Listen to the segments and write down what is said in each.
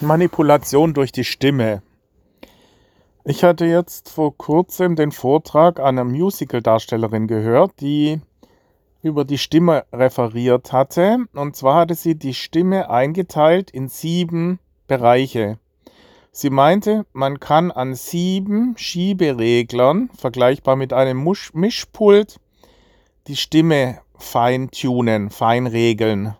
Manipulation durch die Stimme. Ich hatte jetzt vor kurzem den Vortrag einer Musical-Darstellerin gehört, die über die Stimme referiert hatte. Und zwar hatte sie die Stimme eingeteilt in sieben Bereiche. Sie meinte, man kann an sieben Schiebereglern, vergleichbar mit einem Mischpult, die Stimme feintunen, feinregeln.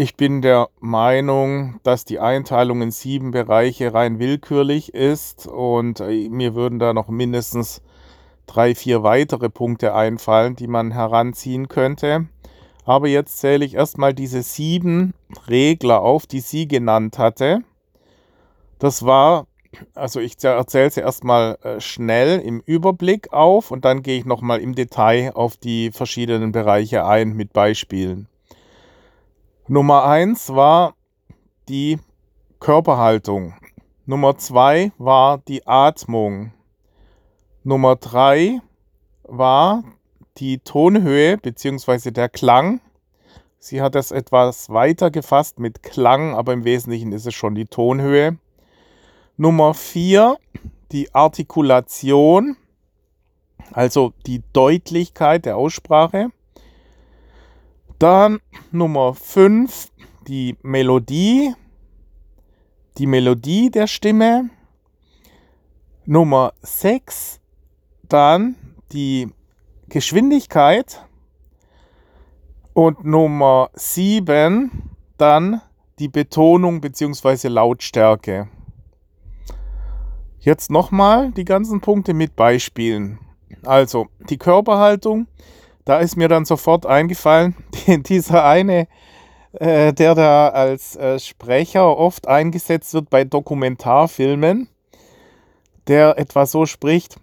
Ich bin der Meinung, dass die Einteilung in sieben Bereiche rein willkürlich ist und äh, mir würden da noch mindestens drei, vier weitere Punkte einfallen, die man heranziehen könnte. Aber jetzt zähle ich erstmal diese sieben Regler auf, die sie genannt hatte. Das war, also ich erzähle sie erstmal äh, schnell im Überblick auf und dann gehe ich nochmal im Detail auf die verschiedenen Bereiche ein mit Beispielen. Nummer eins war die Körperhaltung. Nummer zwei war die Atmung. Nummer drei war die Tonhöhe bzw. der Klang. Sie hat das etwas weiter gefasst mit Klang, aber im Wesentlichen ist es schon die Tonhöhe. Nummer vier die Artikulation, also die Deutlichkeit der Aussprache. Dann Nummer 5, die Melodie, die Melodie der Stimme. Nummer 6, dann die Geschwindigkeit. Und Nummer 7, dann die Betonung bzw. Lautstärke. Jetzt nochmal die ganzen Punkte mit Beispielen. Also die Körperhaltung, da ist mir dann sofort eingefallen, dieser eine, äh, der da als äh, Sprecher oft eingesetzt wird bei Dokumentarfilmen, der etwa so spricht,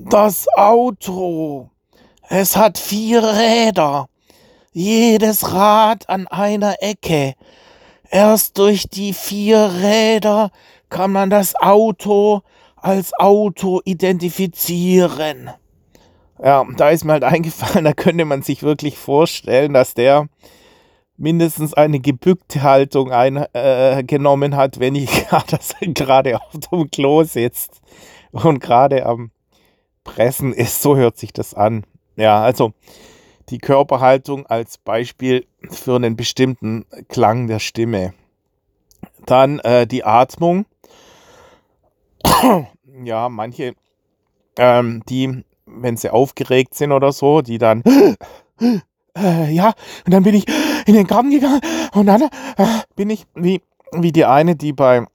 das Auto, es hat vier Räder, jedes Rad an einer Ecke. Erst durch die vier Räder kann man das Auto als Auto identifizieren. Ja, da ist mir halt eingefallen, da könnte man sich wirklich vorstellen, dass der mindestens eine gebückte Haltung eingenommen äh, hat, wenn ich gerade auf dem Klo sitzt und gerade am Pressen ist. So hört sich das an. Ja, also die Körperhaltung als Beispiel für einen bestimmten Klang der Stimme. Dann äh, die Atmung. ja, manche, ähm, die wenn sie aufgeregt sind oder so, die dann, äh, ja, und dann bin ich in den Garten gegangen und dann äh, bin ich wie, wie die eine, die bei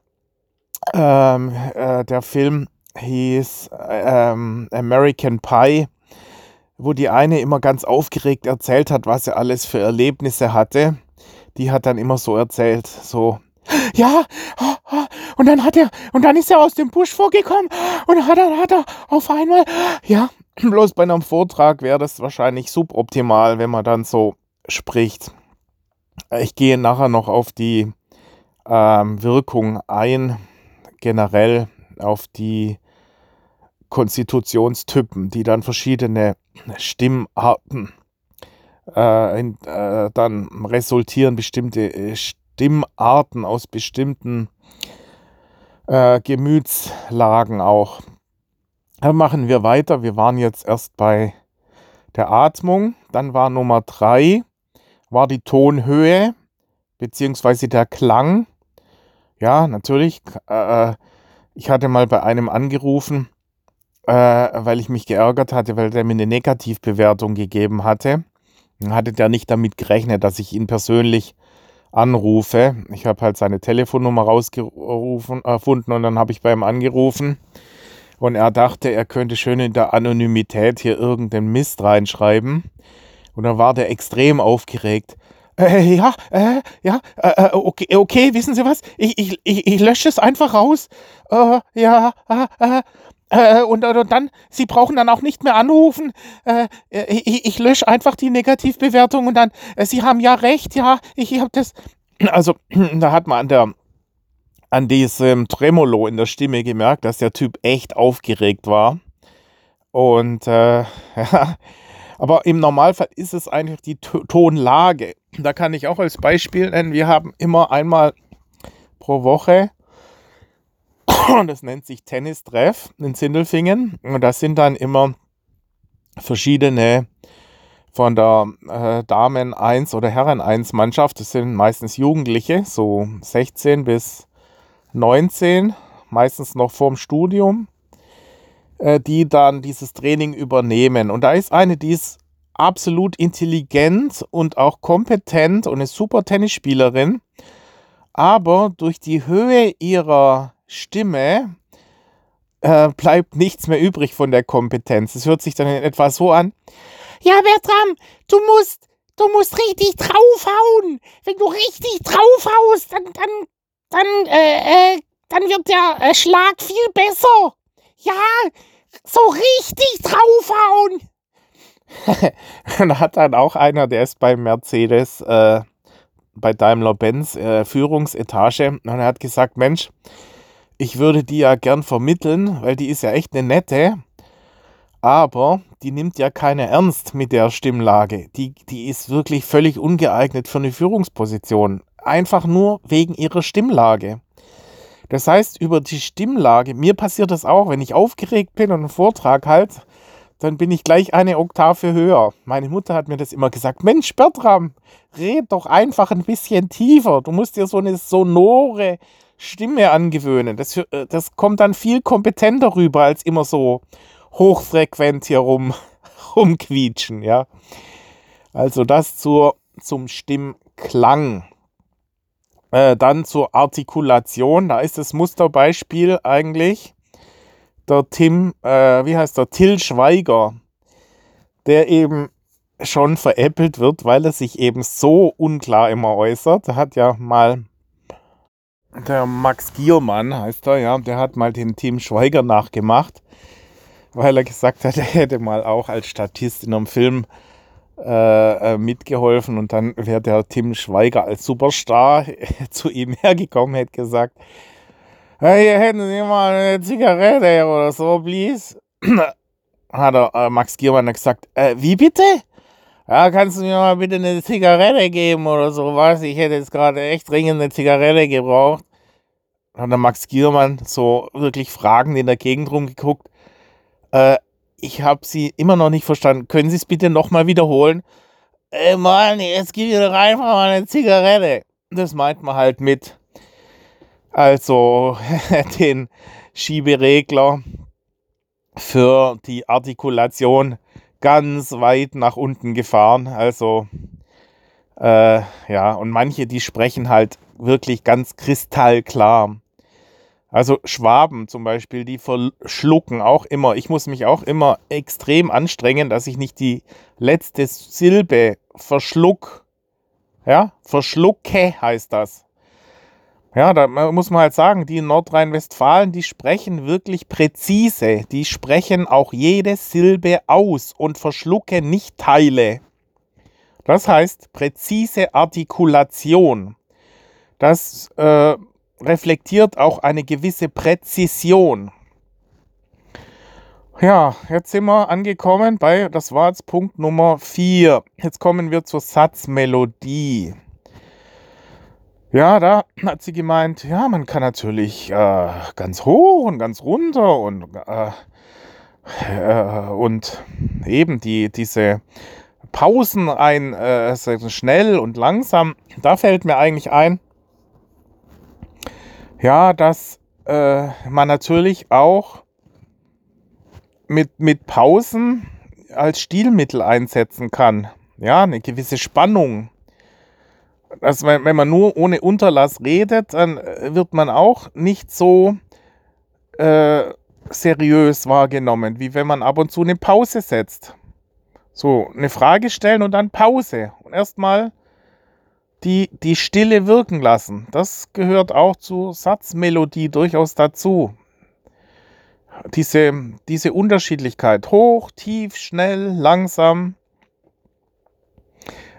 ähm, äh, der Film hieß ähm, American Pie, wo die eine immer ganz aufgeregt erzählt hat, was sie alles für Erlebnisse hatte. Die hat dann immer so erzählt, so, ja, und dann hat er, und dann ist er aus dem Busch vorgekommen und hat er, hat er auf einmal, ja, bloß bei einem Vortrag wäre das wahrscheinlich suboptimal, wenn man dann so spricht. Ich gehe nachher noch auf die ähm, Wirkung ein, generell auf die Konstitutionstypen, die dann verschiedene Stimmarten äh, in, äh, dann resultieren, bestimmte äh, Stimmarten aus bestimmten äh, Gemütslagen auch. Dann machen wir weiter. Wir waren jetzt erst bei der Atmung. Dann war Nummer drei, war die Tonhöhe beziehungsweise der Klang. Ja, natürlich. Äh, ich hatte mal bei einem angerufen, äh, weil ich mich geärgert hatte, weil der mir eine Negativbewertung gegeben hatte. Dann hatte der nicht damit gerechnet, dass ich ihn persönlich anrufe. Ich habe halt seine Telefonnummer rausgerufen, erfunden und dann habe ich bei ihm angerufen. Und er dachte, er könnte schön in der Anonymität hier irgendeinen Mist reinschreiben. Und dann war der extrem aufgeregt. Äh, ja, äh, ja, äh, äh okay, okay, wissen Sie was? Ich, ich, ich, ich lösche es einfach raus. Äh, ja, äh, und, und, dann, Sie brauchen dann auch nicht mehr anrufen. Ich, ich lösche einfach die Negativbewertung und dann, Sie haben ja recht, ja, ich habe das. Also, da hat man an der an diesem Tremolo in der Stimme gemerkt, dass der Typ echt aufgeregt war. Und äh, aber im Normalfall ist es einfach die Tonlage. Da kann ich auch als Beispiel nennen, wir haben immer einmal pro Woche. Das nennt sich Tennistreff in Sindelfingen. Und das sind dann immer verschiedene von der äh, Damen 1 oder Herren 1 Mannschaft. Das sind meistens Jugendliche, so 16 bis 19, meistens noch vorm Studium, äh, die dann dieses Training übernehmen. Und da ist eine, die ist absolut intelligent und auch kompetent und eine super Tennisspielerin. Aber durch die Höhe ihrer Stimme äh, bleibt nichts mehr übrig von der Kompetenz. Es hört sich dann in etwa so an. Ja, Bertram, du musst, du musst richtig draufhauen. Wenn du richtig draufhaust, dann, dann, dann, äh, äh, dann wird der äh, Schlag viel besser. Ja, so richtig draufhauen. da hat dann auch einer, der ist bei Mercedes, äh, bei Daimler-Benz äh, Führungsetage und er hat gesagt, Mensch, ich würde die ja gern vermitteln, weil die ist ja echt eine nette, aber die nimmt ja keiner ernst mit der Stimmlage. Die, die ist wirklich völlig ungeeignet für eine Führungsposition. Einfach nur wegen ihrer Stimmlage. Das heißt, über die Stimmlage, mir passiert das auch, wenn ich aufgeregt bin und einen Vortrag halt, dann bin ich gleich eine Oktave höher. Meine Mutter hat mir das immer gesagt, Mensch, Bertram, red doch einfach ein bisschen tiefer. Du musst dir so eine sonore Stimme angewöhnen. Das, äh, das kommt dann viel kompetenter rüber, als immer so hochfrequent hier rum, rumquietschen, ja. Also das zur, zum Stimmklang. Äh, dann zur Artikulation, da ist das Musterbeispiel eigentlich. Der Tim, äh, wie heißt der, Till Schweiger, der eben schon veräppelt wird, weil er sich eben so unklar immer äußert. Er hat ja mal, der Max Giermann heißt er, ja, der hat mal den Tim Schweiger nachgemacht, weil er gesagt hat, er hätte mal auch als Statist in einem Film äh, äh mitgeholfen und dann wäre der Tim Schweiger als Superstar zu ihm hergekommen, hätte gesagt, hier hätten Sie mal eine Zigarette oder so, please. Hat er, äh, Max Giermann gesagt, äh, wie bitte? Ja, kannst du mir mal bitte eine Zigarette geben oder sowas? Ich hätte jetzt gerade echt dringend eine Zigarette gebraucht. Hat der Max Giermann so wirklich fragend in der Gegend rumgeguckt. Äh, ich habe Sie immer noch nicht verstanden. Können Sie es bitte nochmal wiederholen? Ey, Mann, jetzt gib mir doch einfach mal eine Zigarette. Das meint man halt mit also den Schieberegler für die Artikulation ganz weit nach unten gefahren. Also äh, ja, und manche, die sprechen halt wirklich ganz kristallklar. Also Schwaben zum Beispiel, die verschlucken auch immer. Ich muss mich auch immer extrem anstrengen, dass ich nicht die letzte Silbe verschluck. Ja, verschlucke heißt das. Ja, da muss man halt sagen, die in Nordrhein-Westfalen, die sprechen wirklich präzise. Die sprechen auch jede Silbe aus und verschlucken nicht Teile. Das heißt präzise Artikulation. Das äh, reflektiert auch eine gewisse Präzision. Ja, jetzt sind wir angekommen bei, das war jetzt Punkt Nummer 4. Jetzt kommen wir zur Satzmelodie. Ja, da hat sie gemeint, ja, man kann natürlich äh, ganz hoch und ganz runter und, äh, äh, und eben die, diese Pausen ein, äh, schnell und langsam. Da fällt mir eigentlich ein, ja, dass äh, man natürlich auch mit, mit Pausen als Stilmittel einsetzen kann. Ja, eine gewisse Spannung also wenn, wenn man nur ohne Unterlass redet, dann äh, wird man auch nicht so äh, seriös wahrgenommen, wie wenn man ab und zu eine Pause setzt. So, eine Frage stellen und dann Pause. Und erstmal die, die Stille wirken lassen. Das gehört auch zur Satzmelodie durchaus dazu. Diese, diese Unterschiedlichkeit. Hoch, tief, schnell, langsam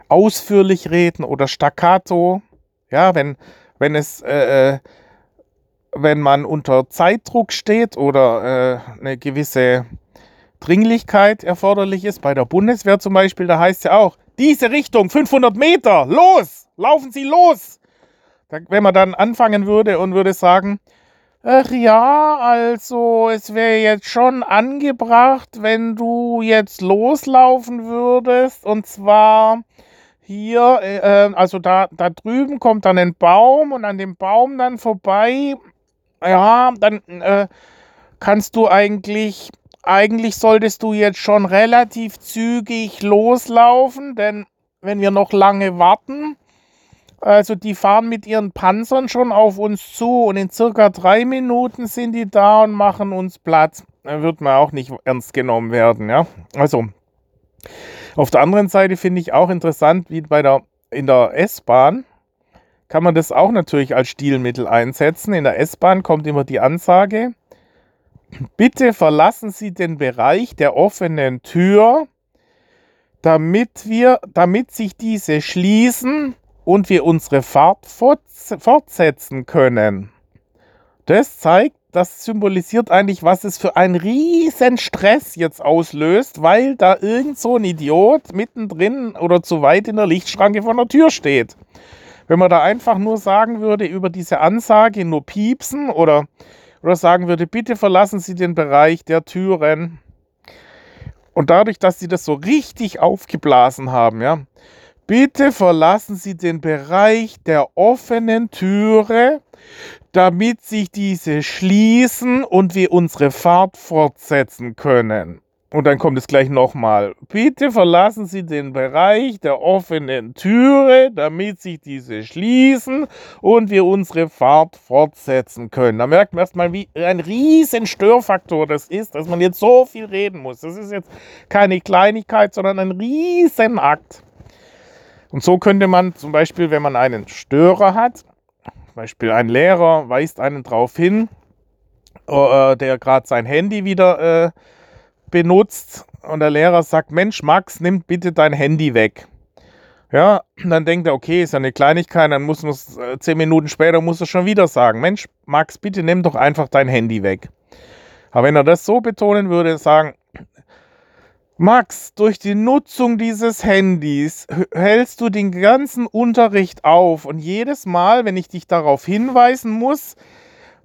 ausführlich reden oder staccato. Ja, wenn, wenn es, äh, äh, wenn man unter Zeitdruck steht oder äh, eine gewisse Dringlichkeit erforderlich ist, bei der Bundeswehr zum Beispiel, da heißt ja auch, diese Richtung 500 Meter, los, laufen Sie los. Wenn man dann anfangen würde und würde sagen, ach ja, also es wäre jetzt schon angebracht, wenn du jetzt loslaufen würdest und zwar hier, äh, äh, also da, da drüben kommt dann ein Baum und an dem Baum dann vorbei, ja, dann äh, kannst du eigentlich, eigentlich solltest du jetzt schon relativ zügig loslaufen, denn wenn wir noch lange warten, also die fahren mit ihren Panzern schon auf uns zu und in circa drei Minuten sind die da und machen uns Platz. Dann wird man auch nicht ernst genommen werden, ja. Also auf der anderen Seite finde ich auch interessant, wie bei der in der S-Bahn kann man das auch natürlich als Stilmittel einsetzen. In der S-Bahn kommt immer die Ansage: Bitte verlassen Sie den Bereich der offenen Tür, damit wir, damit sich diese schließen und wir unsere Fahrt fortsetzen können. Das zeigt, das symbolisiert eigentlich, was es für einen riesen Stress jetzt auslöst, weil da irgend so ein Idiot mittendrin oder zu weit in der Lichtschranke von der Tür steht. Wenn man da einfach nur sagen würde, über diese Ansage nur piepsen oder, oder sagen würde, bitte verlassen Sie den Bereich der Türen. Und dadurch, dass sie das so richtig aufgeblasen haben, ja, Bitte verlassen Sie den Bereich der offenen Türe, damit sich diese schließen und wir unsere Fahrt fortsetzen können. Und dann kommt es gleich nochmal. Bitte verlassen Sie den Bereich der offenen Türe, damit sich diese schließen und wir unsere Fahrt fortsetzen können. Da merkt man erstmal, wie ein riesen Störfaktor das ist, dass man jetzt so viel reden muss. Das ist jetzt keine Kleinigkeit, sondern ein riesen Akt. Und so könnte man zum Beispiel, wenn man einen Störer hat, zum Beispiel ein Lehrer weist einen darauf hin, äh, der gerade sein Handy wieder äh, benutzt und der Lehrer sagt, Mensch, Max, nimm bitte dein Handy weg. Ja, dann denkt er, okay, ist ja eine Kleinigkeit, dann muss man es äh, zehn Minuten später muss er schon wieder sagen, Mensch, Max, bitte nimm doch einfach dein Handy weg. Aber wenn er das so betonen würde, sagen, Max, durch die Nutzung dieses Handys hältst du den ganzen Unterricht auf und jedes Mal, wenn ich dich darauf hinweisen muss,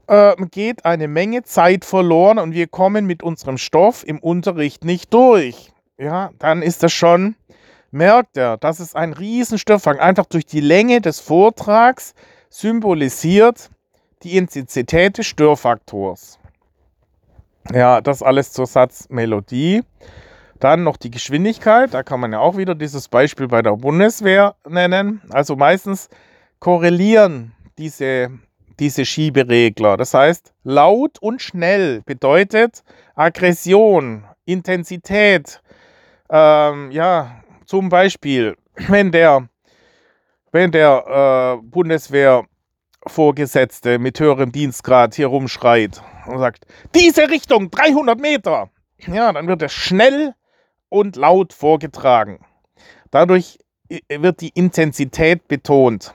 äh, geht eine Menge Zeit verloren und wir kommen mit unserem Stoff im Unterricht nicht durch. Ja, dann ist das schon, merkt er, das ist ein Riesenstoffang. Einfach durch die Länge des Vortrags symbolisiert die Intensität des Störfaktors. Ja, das alles zur Satzmelodie. Dann noch die Geschwindigkeit, da kann man ja auch wieder dieses Beispiel bei der Bundeswehr nennen. Also meistens korrelieren diese, diese Schieberegler. Das heißt, laut und schnell bedeutet Aggression, Intensität. Ähm, ja, zum Beispiel, wenn der, wenn der äh, Bundeswehrvorgesetzte mit höherem Dienstgrad hier rumschreit und sagt, diese Richtung 300 Meter, ja, dann wird er schnell und laut vorgetragen. Dadurch wird die Intensität betont.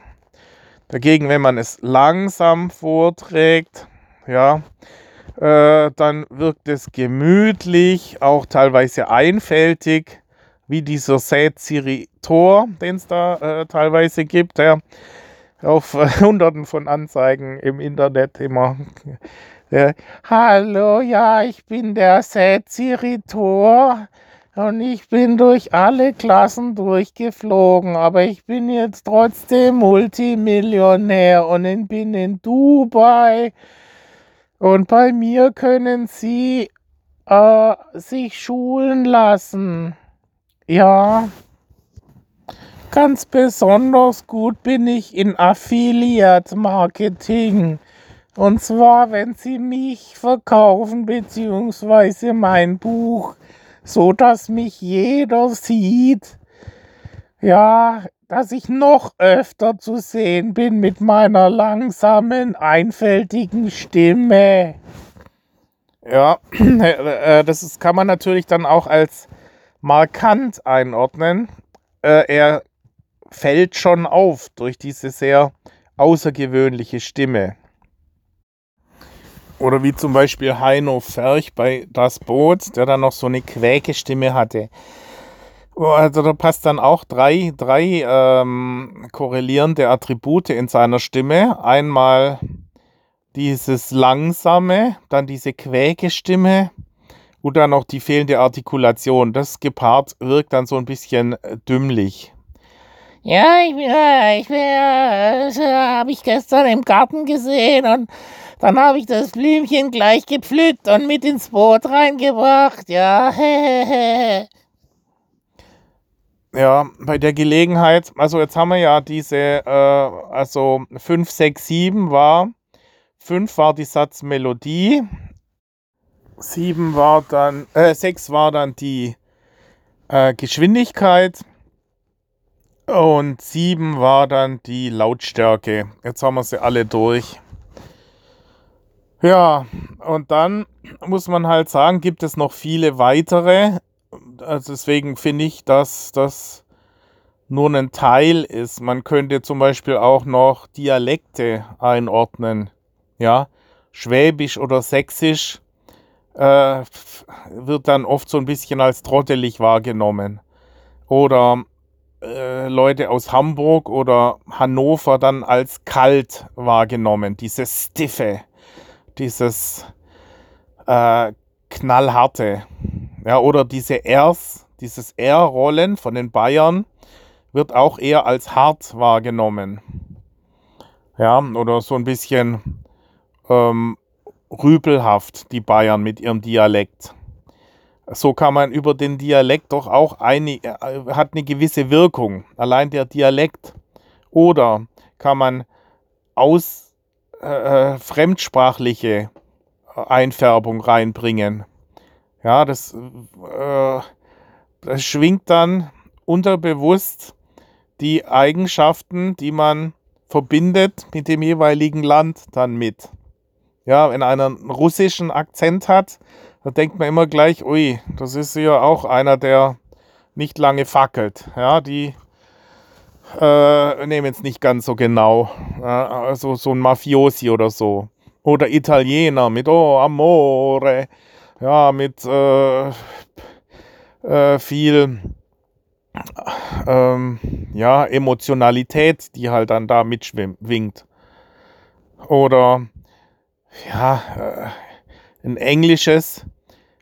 Dagegen, wenn man es langsam vorträgt, ja, äh, dann wirkt es gemütlich, auch teilweise einfältig, wie dieser Sätziritor, den es da äh, teilweise gibt, der auf äh, hunderten von Anzeigen im Internet immer. Hallo, ja, ich bin der Sätziritor. Und ich bin durch alle Klassen durchgeflogen, aber ich bin jetzt trotzdem Multimillionär und bin in Dubai. Und bei mir können Sie äh, sich schulen lassen. Ja. Ganz besonders gut bin ich in Affiliate Marketing. Und zwar, wenn Sie mich verkaufen, beziehungsweise mein Buch so dass mich jeder sieht. Ja, dass ich noch öfter zu sehen bin mit meiner langsamen, einfältigen Stimme. Ja, äh, das ist, kann man natürlich dann auch als markant einordnen. Äh, er fällt schon auf durch diese sehr außergewöhnliche Stimme. Oder wie zum Beispiel Heino Ferch bei Das Boot, der dann noch so eine Quäkestimme hatte. Also da passt dann auch drei, drei ähm, korrelierende Attribute in seiner Stimme. Einmal dieses langsame, dann diese quäke Stimme und dann noch die fehlende Artikulation. Das gepaart wirkt dann so ein bisschen äh, dümmlich. Ja, ich, ja, ich, das äh, habe ich gestern im Garten gesehen und dann habe ich das Blümchen gleich gepflückt und mit ins Boot reingebracht. Ja, Ja, bei der Gelegenheit, also jetzt haben wir ja diese, äh, also 5, 6, 7 war, 5 war die Satzmelodie, 7 war dann, äh, 6 war dann die äh, Geschwindigkeit und 7 war dann die Lautstärke. Jetzt haben wir sie alle durch. Ja, und dann muss man halt sagen, gibt es noch viele weitere. Also deswegen finde ich, dass das nur ein Teil ist. Man könnte zum Beispiel auch noch Dialekte einordnen. Ja, Schwäbisch oder Sächsisch äh, wird dann oft so ein bisschen als trottelig wahrgenommen. Oder äh, Leute aus Hamburg oder Hannover dann als kalt wahrgenommen. Dieses Stiffe, dieses äh, knallharte. Ja, oder diese Rs, dieses R-Rollen von den Bayern wird auch eher als hart wahrgenommen. Ja, oder so ein bisschen ähm, rüpelhaft, die Bayern mit ihrem Dialekt. So kann man über den Dialekt doch auch eine, äh, hat eine gewisse Wirkung, allein der Dialekt. Oder kann man aus äh, äh fremdsprachliche Einfärbung reinbringen. Ja, das, äh, das schwingt dann unterbewusst die Eigenschaften, die man verbindet mit dem jeweiligen Land dann mit. Ja, wenn einer einen russischen Akzent hat, da denkt man immer gleich, ui, das ist ja auch einer, der nicht lange fackelt. Ja, die äh, nehmen es nicht ganz so genau. Ja, also so ein Mafiosi oder so. Oder Italiener mit Oh, Amore. Ja, mit äh, äh, viel ähm, ja, Emotionalität, die halt dann da mitschwingt. Oder ja, äh, ein englisches,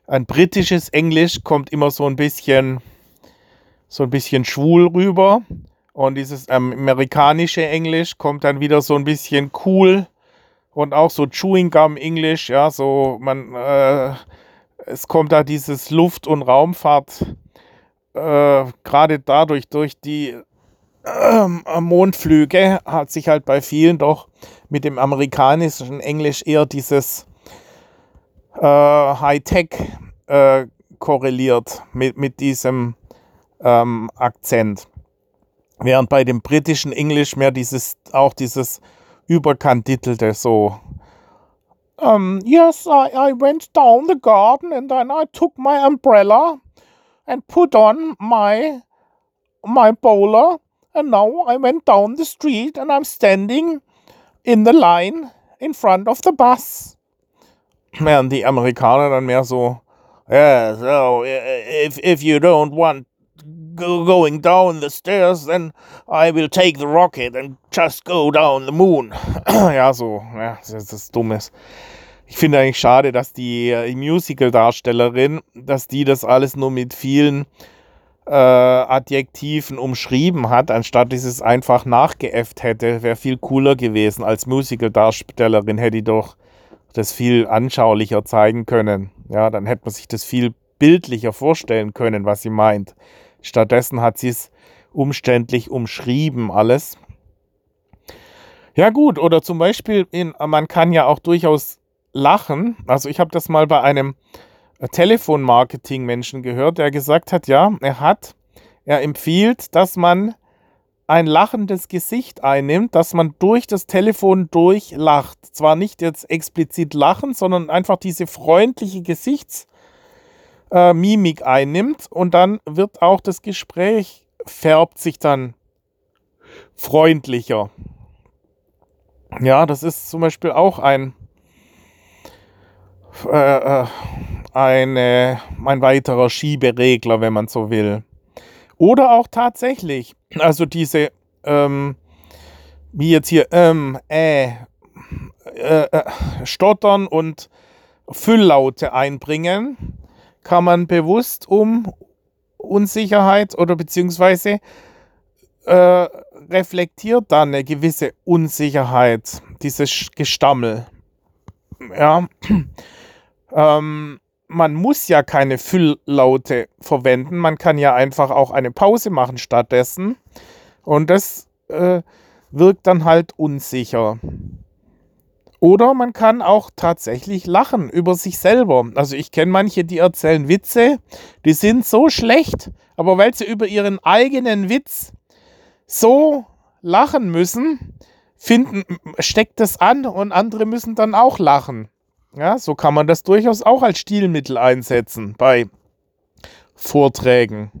ein britisches Englisch kommt immer so ein bisschen, so ein bisschen schwul rüber. Und dieses amerikanische Englisch kommt dann wieder so ein bisschen cool und auch so Chewing Gum Englisch, ja, so man, äh, es kommt da dieses Luft- und Raumfahrt äh, gerade dadurch, durch die äh, Mondflüge, hat sich halt bei vielen doch mit dem amerikanischen Englisch eher dieses äh, Hightech äh, korreliert mit, mit diesem ähm, Akzent. Während bei dem britischen Englisch mehr dieses, auch dieses überkantitelte so. Um, yes, I, I went down the garden and then I took my umbrella and put on my my bowler and now I went down the street and I'm standing in the line in front of the bus. Während die Amerikaner dann mehr so, yeah, so if, if you don't want go going down the stairs, then I will take the rocket and just go down the moon. ja, so, ja, das ist dummes. Ich finde eigentlich schade, dass die äh, Musical-Darstellerin, dass die das alles nur mit vielen äh, Adjektiven umschrieben hat, anstatt dieses einfach nachgeäfft hätte, wäre viel cooler gewesen. Als Musical-Darstellerin hätte die doch das viel anschaulicher zeigen können. Ja, dann hätte man sich das viel bildlicher vorstellen können, was sie meint. Stattdessen hat sie es umständlich umschrieben, alles. Ja gut, oder zum Beispiel, in, man kann ja auch durchaus lachen. Also ich habe das mal bei einem äh, Telefonmarketing-Menschen gehört, der gesagt hat, ja, er hat, er empfiehlt, dass man ein lachendes Gesicht einnimmt, dass man durch das Telefon durchlacht. Zwar nicht jetzt explizit lachen, sondern einfach diese freundliche Gesichtsmimik äh, einnimmt und dann wird auch das Gespräch färbt sich dann freundlicher. Ja, das ist zum Beispiel auch ein äh, äh, eine, ein weiterer Schieberegler, wenn man so will. Oder auch tatsächlich, also diese, ähm, wie jetzt hier, ähm, äh, äh, äh, stottern und Fülllaute einbringen, kann man bewusst um Unsicherheit oder beziehungsweise äh, reflektiert dann eine gewisse Unsicherheit, dieses Gestammel. Ja, ähm, man muss ja keine Fülllaute verwenden, man kann ja einfach auch eine Pause machen stattdessen und das äh, wirkt dann halt unsicher. Oder man kann auch tatsächlich lachen über sich selber. Also ich kenne manche, die erzählen Witze, die sind so schlecht, aber weil sie über ihren eigenen Witz so lachen müssen, finden, steckt das an und andere müssen dann auch lachen. Ja, so kann man das durchaus auch als Stilmittel einsetzen bei Vorträgen.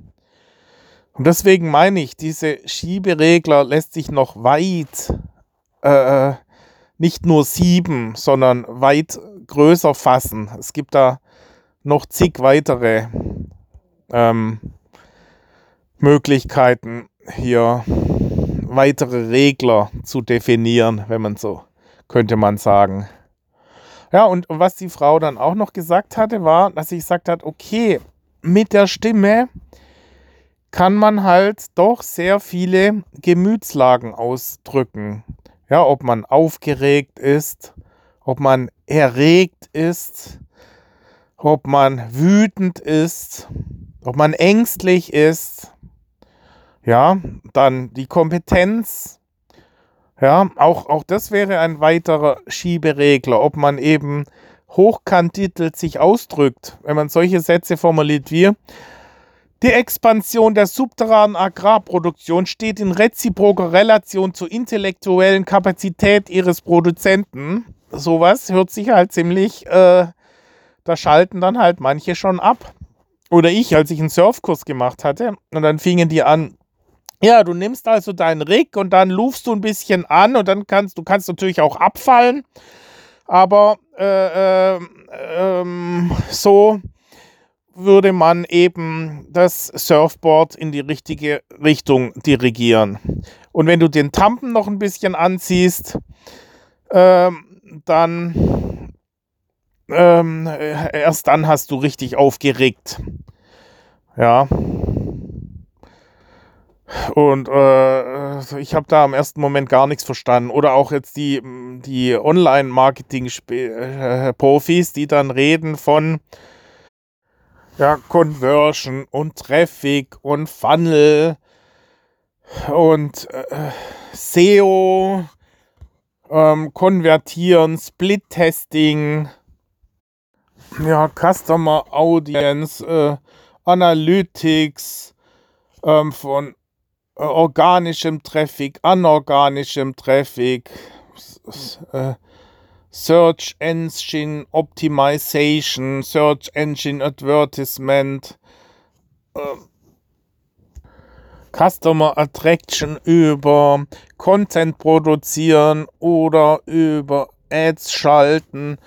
Und deswegen meine ich, diese Schieberegler lässt sich noch weit äh, nicht nur sieben, sondern weit größer fassen. Es gibt da noch zig weitere ähm, Möglichkeiten, hier weitere Regler zu definieren, wenn man so könnte man sagen. Ja, und was die Frau dann auch noch gesagt hatte, war, dass sie gesagt hat, okay, mit der Stimme kann man halt doch sehr viele Gemütslagen ausdrücken. Ja, ob man aufgeregt ist, ob man erregt ist, ob man wütend ist, ob man ängstlich ist. Ja, dann die Kompetenz. Ja, auch, auch das wäre ein weiterer Schieberegler, ob man eben hochkantitelt sich ausdrückt, wenn man solche Sätze formuliert wie die Expansion der subterranen Agrarproduktion steht in reziproker Relation zur intellektuellen Kapazität ihres Produzenten. Sowas hört sich halt ziemlich, äh, da schalten dann halt manche schon ab. Oder ich, als ich einen Surfkurs gemacht hatte, und dann fingen die an, ja, du nimmst also deinen Rig und dann lufst du ein bisschen an und dann kannst du kannst natürlich auch abfallen. Aber äh, äh, ähm, so würde man eben das Surfboard in die richtige Richtung dirigieren. Und wenn du den Tampen noch ein bisschen anziehst, ähm, dann ähm, erst dann hast du richtig aufgeregt. Ja. Und äh, ich habe da im ersten Moment gar nichts verstanden. Oder auch jetzt die, die Online-Marketing-Profis, äh, die dann reden von ja, Conversion und Traffic und Funnel und äh, SEO, ähm, Konvertieren, Split-Testing, ja, Customer Audience, äh, Analytics ähm, von äh, organischem Traffic, anorganischem Traffic, äh, Search Engine Optimization, Search Engine Advertisement, äh, Customer Attraction über Content produzieren oder über Ads schalten.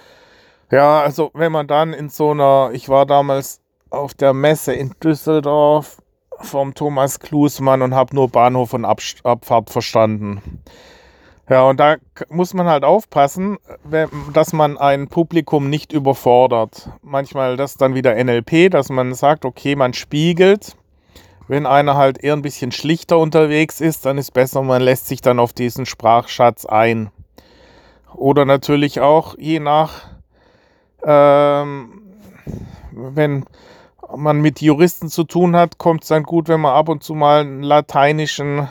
Ja, also wenn man dann in so einer, ich war damals auf der Messe in Düsseldorf vom Thomas Klusmann und habe nur Bahnhof und Abfahrt verstanden. Ja, und da muss man halt aufpassen, dass man ein Publikum nicht überfordert. Manchmal das dann wieder NLP, dass man sagt, okay, man spiegelt. Wenn einer halt eher ein bisschen schlichter unterwegs ist, dann ist besser, man lässt sich dann auf diesen Sprachschatz ein. Oder natürlich auch je nach, ähm, wenn man mit Juristen zu tun hat, kommt es dann gut, wenn man ab und zu mal einen lateinischen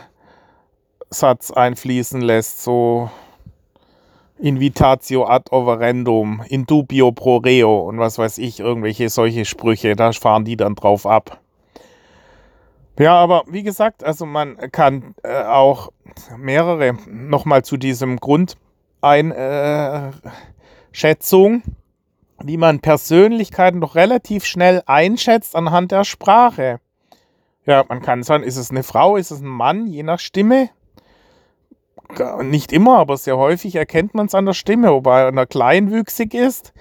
Satz einfließen lässt, so Invitatio ad overendum, in dubio pro reo und was weiß ich, irgendwelche solche Sprüche, da fahren die dann drauf ab. Ja, aber wie gesagt, also man kann äh, auch mehrere nochmal zu diesem Grundeinschätzung, äh, wie man Persönlichkeiten doch relativ schnell einschätzt anhand der Sprache. Ja, man kann sagen, ist es eine Frau, ist es ein Mann, je nach Stimme nicht immer, aber sehr häufig erkennt man es an der Stimme, ob einer kleinwüchsig ist.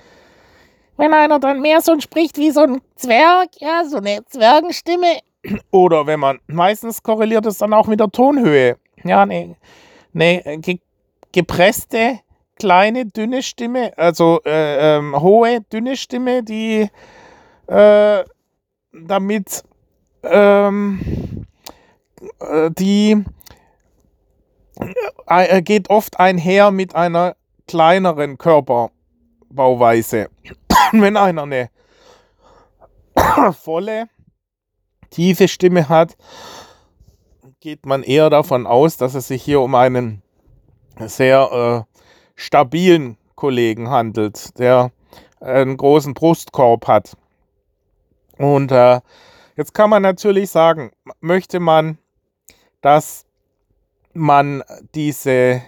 Wenn einer dann mehr so spricht wie so ein Zwerg, ja, so eine Zwergenstimme, Oder wenn man, meistens korreliert es dann auch mit der Tonhöhe. Ja, eine, eine ge gepresste, kleine, dünne Stimme, also äh, ähm, hohe, dünne Stimme, die äh, damit ähm, äh, die geht oft einher mit einer kleineren Körperbauweise. Wenn einer eine volle, tiefe Stimme hat, geht man eher davon aus, dass es sich hier um einen sehr äh, stabilen Kollegen handelt, der einen großen Brustkorb hat. Und äh, jetzt kann man natürlich sagen, möchte man, dass man diese,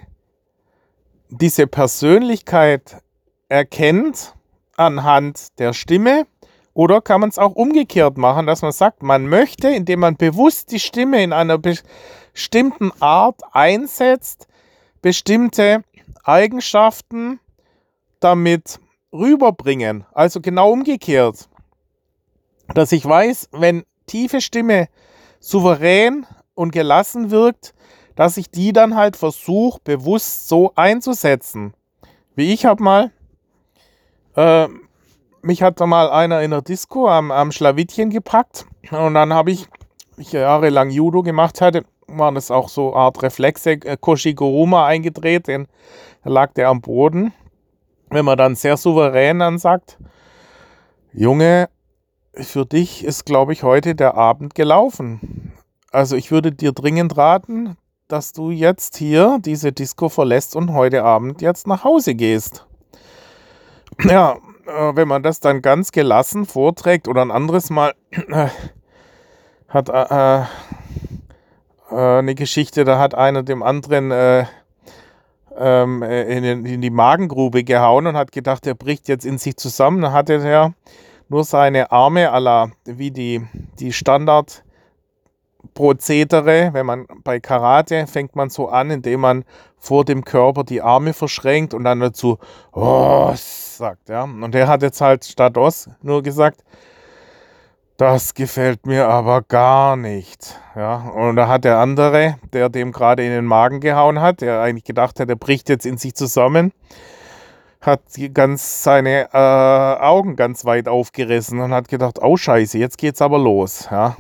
diese Persönlichkeit erkennt anhand der Stimme, oder kann man es auch umgekehrt machen, dass man sagt, man möchte, indem man bewusst die Stimme in einer bestimmten Art einsetzt, bestimmte Eigenschaften damit rüberbringen. Also genau umgekehrt. Dass ich weiß, wenn tiefe Stimme souverän und gelassen wirkt, dass ich die dann halt versuche, bewusst so einzusetzen. Wie ich habe mal äh, mich hat da mal einer in der Disco am, am Schlawittchen gepackt und dann habe ich, ich jahrelang Judo gemacht hatte, waren das auch so Art Reflexe, äh, Koshiguruma eingedreht, den, da lag der am Boden. Wenn man dann sehr souverän dann sagt, Junge, für dich ist, glaube ich, heute der Abend gelaufen. Also ich würde dir dringend raten, dass du jetzt hier diese Disco verlässt und heute Abend jetzt nach Hause gehst. Ja, äh, wenn man das dann ganz gelassen vorträgt oder ein anderes Mal äh, hat äh, äh, eine Geschichte, da hat einer dem anderen äh, ähm, in, in, die Magengrube gehauen und hat gedacht, er bricht jetzt in sich zusammen. Dann hatte er nur seine Arme la, wie die, die Standard- Prozedere, wenn man bei Karate fängt man so an, indem man vor dem Körper die Arme verschränkt und dann dazu oh, sagt, ja. Und er hat jetzt halt statt Os nur gesagt, das gefällt mir aber gar nicht. Ja, und da hat der andere, der dem gerade in den Magen gehauen hat, der eigentlich gedacht hat, er bricht jetzt in sich zusammen, hat ganz seine äh, Augen ganz weit aufgerissen und hat gedacht, oh Scheiße, jetzt geht's aber los. Ja,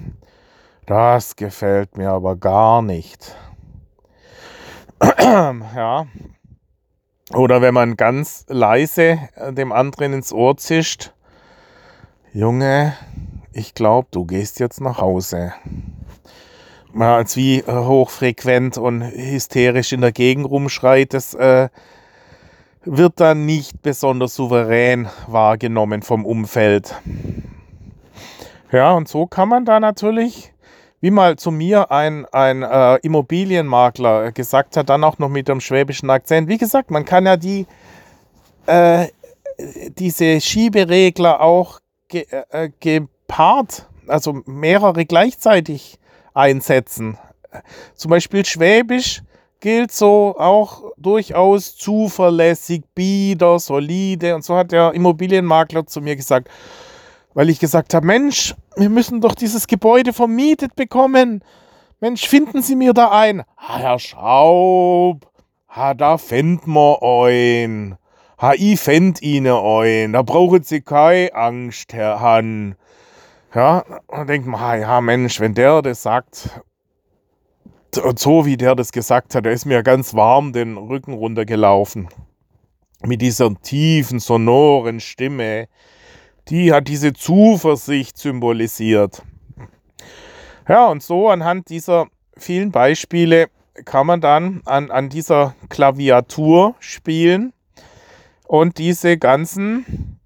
das gefällt mir aber gar nicht. ja, oder wenn man ganz leise äh, dem anderen ins Ohr zischt, Junge, ich glaube, du gehst jetzt nach Hause. Mal als wie äh, hochfrequent und hysterisch in der Gegend rumschreit, das äh, wird dann nicht besonders souverän wahrgenommen vom Umfeld. Ja, und so kann man da natürlich wie mal zu mir ein, ein äh, Immobilienmakler gesagt hat, dann auch noch mit dem schwäbischen Akzent. Wie gesagt, man kann ja die, äh, diese Schieberegler auch ge, äh, gepaart, also mehrere gleichzeitig einsetzen. Zum Beispiel Schwäbisch gilt so auch durchaus zuverlässig, bieder, solide. Und so hat der Immobilienmakler zu mir gesagt, weil ich gesagt habe, Mensch, wir müssen doch dieses Gebäude vermietet bekommen. Mensch, finden Sie mir da ein. Ha, Herr Schaub, ha, da fänd wir ein. Ha, ich fänd Ihnen ein. Da brauchen Sie keine Angst, Herr Hahn. Ja, dann denkt man, ha, ja, Mensch, wenn der das sagt, und so wie der das gesagt hat, der ist mir ganz warm den Rücken runtergelaufen. Mit dieser tiefen, sonoren Stimme die hat diese Zuversicht symbolisiert. Ja, und so anhand dieser vielen Beispiele kann man dann an, an dieser Klaviatur spielen und diese ganzen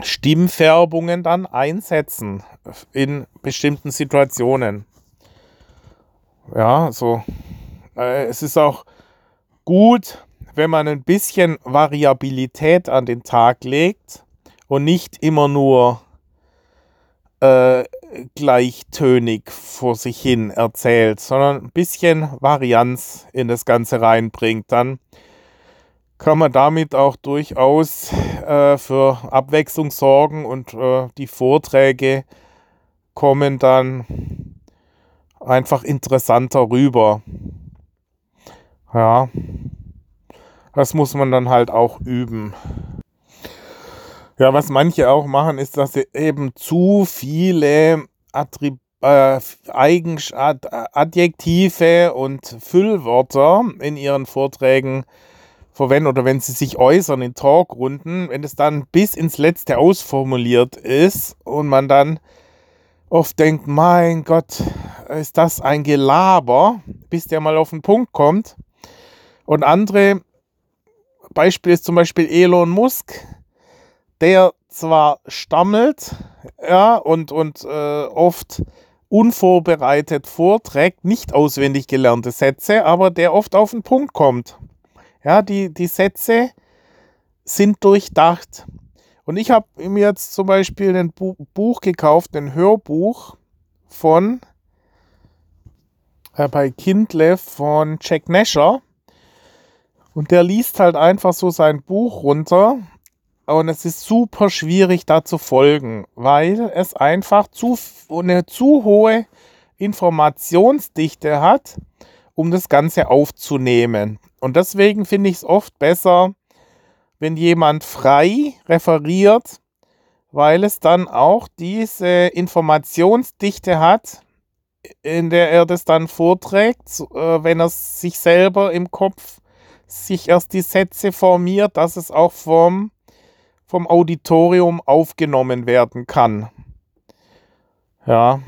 Stimmfärbungen dann einsetzen in bestimmten Situationen. Ja, so. Äh, es ist auch gut, wenn man ein bisschen Variabilität an den Tag legt und nicht immer nur äh, gleichtönig vor sich hin erzählt, sondern ein bisschen Varianz in das Ganze reinbringt, dann kann man damit auch durchaus äh, für Abwechslung sorgen und äh, die Vorträge kommen dann einfach interessanter rüber. Ja, das muss man dann halt auch üben. Ja, was manche auch machen, ist, dass sie eben zu viele Attribute äh, Adjektive und Füllwörter in ihren Vorträgen verwenden oder wenn sie sich äußern in Talkrunden, wenn es dann bis ins Letzte ausformuliert ist und man dann oft denkt, mein Gott, ist das ein Gelaber, bis der mal auf den Punkt kommt. Und andere Beispiel ist zum Beispiel Elon Musk, der zwar stammelt, ja, und, und äh, oft unvorbereitet vorträgt, nicht auswendig gelernte Sätze, aber der oft auf den Punkt kommt. Ja, die, die Sätze sind durchdacht. Und ich habe mir jetzt zum Beispiel ein Buch gekauft, ein Hörbuch von äh, bei Kindle von Jack Nasher. Und der liest halt einfach so sein Buch runter. Und es ist super schwierig da zu folgen, weil es einfach zu, eine zu hohe Informationsdichte hat, um das Ganze aufzunehmen. Und deswegen finde ich es oft besser, wenn jemand frei referiert, weil es dann auch diese Informationsdichte hat, in der er das dann vorträgt, äh, wenn er sich selber im Kopf sich erst die Sätze formiert, dass es auch vom, vom Auditorium aufgenommen werden kann. Ja.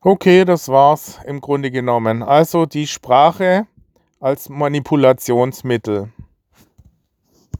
Okay, das war's im Grunde genommen. Also die Sprache als Manipulationsmittel.